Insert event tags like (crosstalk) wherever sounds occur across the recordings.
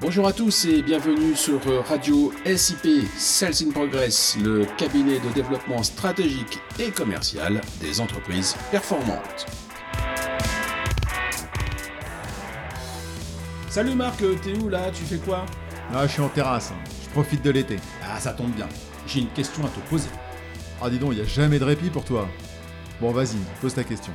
Bonjour à tous et bienvenue sur Radio SIP Sales in Progress, le cabinet de développement stratégique et commercial des entreprises performantes. Salut Marc, t'es où là? Tu fais quoi? Ah, je suis en terrasse, je profite de l'été. Ah, ça tombe bien. J'ai une question à te poser. Ah, dis donc, il n'y a jamais de répit pour toi. Bon, vas-y, pose ta question.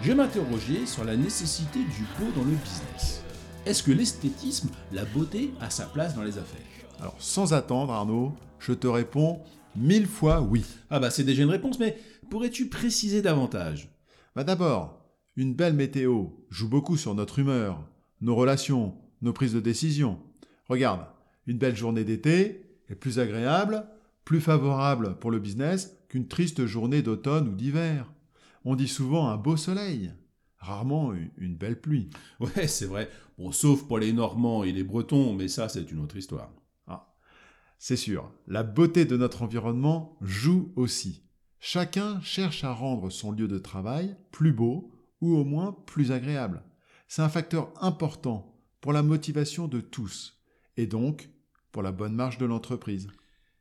Je m'interrogeais sur la nécessité du beau dans le business. Est-ce que l'esthétisme, la beauté, a sa place dans les affaires? Alors, sans attendre, Arnaud, je te réponds mille fois oui. Ah bah c'est déjà une réponse, mais pourrais-tu préciser davantage? Bah d'abord, une belle météo joue beaucoup sur notre humeur, nos relations, nos prises de décision. Regarde, une belle journée d'été est plus agréable, plus favorable pour le business qu'une triste journée d'automne ou d'hiver. On dit souvent un beau soleil rarement une belle pluie. (laughs) Ouais, c'est vrai. Bon, sauf pour les Normands et les Bretons, mais ça, c'est une autre histoire. Ah, c'est sûr. La beauté de notre environnement joue aussi. Chacun cherche à rendre son lieu de travail plus beau ou au moins plus agréable. C'est un facteur important pour la motivation de tous et donc pour la bonne marche de l'entreprise.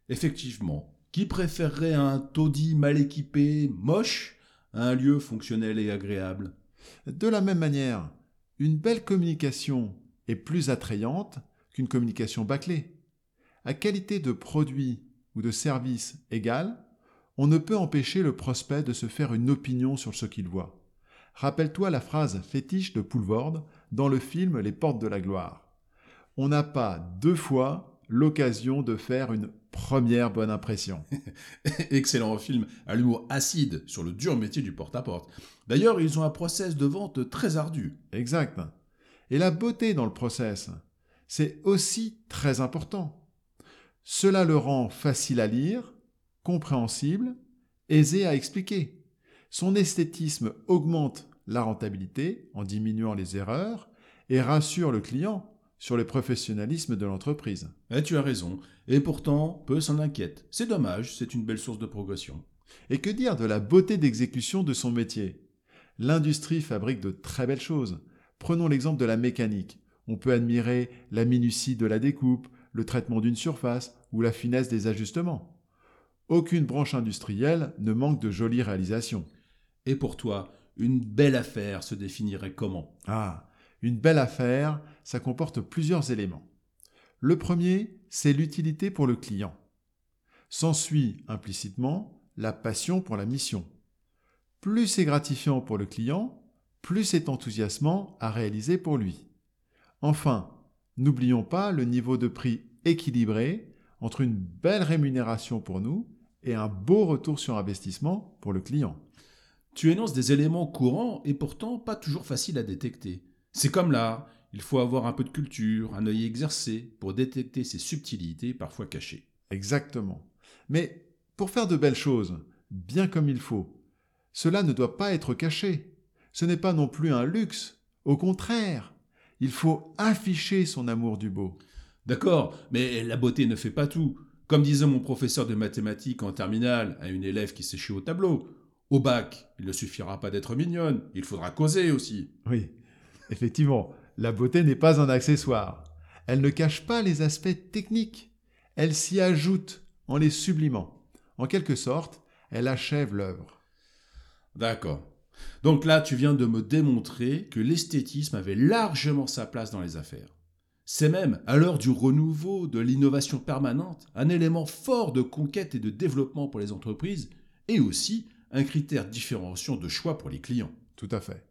Effectivement. Qui préférerait un taudis mal équipé, moche, à un lieu fonctionnel et agréable? De la même manière, une belle communication est plus attrayante qu'une communication bâclée. À qualité de produit ou de service égale, on ne peut empêcher le prospect de se faire une opinion sur ce qu'il voit. Rappelle-toi la phrase fétiche de Poulvord dans le film Les Portes de la Gloire. On n'a pas deux fois l'occasion de faire une première bonne impression. (laughs) Excellent film à l'humour acide sur le dur métier du porte-à-porte. D'ailleurs, ils ont un process de vente très ardu. Exact. Et la beauté dans le process, c'est aussi très important. Cela le rend facile à lire, compréhensible, aisé à expliquer. Son esthétisme augmente la rentabilité en diminuant les erreurs et rassure le client sur le professionnalisme de l'entreprise. Eh, tu as raison, et pourtant, peu s'en inquiète. C'est dommage, c'est une belle source de progression. Et que dire de la beauté d'exécution de son métier? L'industrie fabrique de très belles choses. Prenons l'exemple de la mécanique. On peut admirer la minutie de la découpe, le traitement d'une surface ou la finesse des ajustements. Aucune branche industrielle ne manque de jolies réalisations. Et pour toi, une belle affaire se définirait comment? Ah, une belle affaire, ça comporte plusieurs éléments. Le premier, c'est l'utilité pour le client. S'ensuit implicitement la passion pour la mission. Plus c'est gratifiant pour le client, plus c'est enthousiasmant à réaliser pour lui. Enfin, n'oublions pas le niveau de prix équilibré entre une belle rémunération pour nous et un beau retour sur investissement pour le client. Tu énonces des éléments courants et pourtant pas toujours faciles à détecter. C'est comme là, il faut avoir un peu de culture, un œil exercé pour détecter ces subtilités parfois cachées. Exactement. Mais pour faire de belles choses, bien comme il faut, cela ne doit pas être caché. Ce n'est pas non plus un luxe. Au contraire, il faut afficher son amour du beau. D'accord, mais la beauté ne fait pas tout. Comme disait mon professeur de mathématiques en terminale à une élève qui s'échait au tableau, au bac, il ne suffira pas d'être mignonne, il faudra causer aussi. Oui, (laughs) Effectivement, la beauté n'est pas un accessoire. Elle ne cache pas les aspects techniques. Elle s'y ajoute en les sublimant. En quelque sorte, elle achève l'œuvre. D'accord. Donc là, tu viens de me démontrer que l'esthétisme avait largement sa place dans les affaires. C'est même, à l'heure du renouveau, de l'innovation permanente, un élément fort de conquête et de développement pour les entreprises, et aussi un critère différenciant de choix pour les clients. Tout à fait.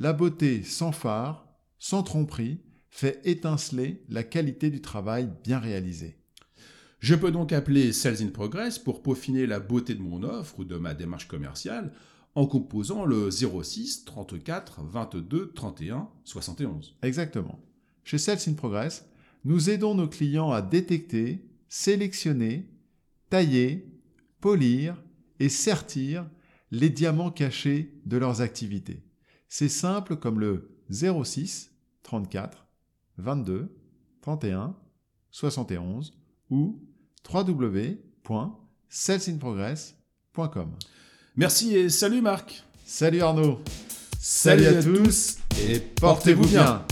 La beauté sans phare, sans tromperie, fait étinceler la qualité du travail bien réalisé. Je peux donc appeler Sales in Progress pour peaufiner la beauté de mon offre ou de ma démarche commerciale en composant le 06 34 22 31 71. Exactement. Chez Sales in Progress, nous aidons nos clients à détecter, sélectionner, tailler, polir et sertir les diamants cachés de leurs activités. C'est simple comme le 06 34 22 31 71 ou www.salesinprogress.com. Merci et salut Marc. Salut Arnaud. Salut, à, tous et portez-vous bien.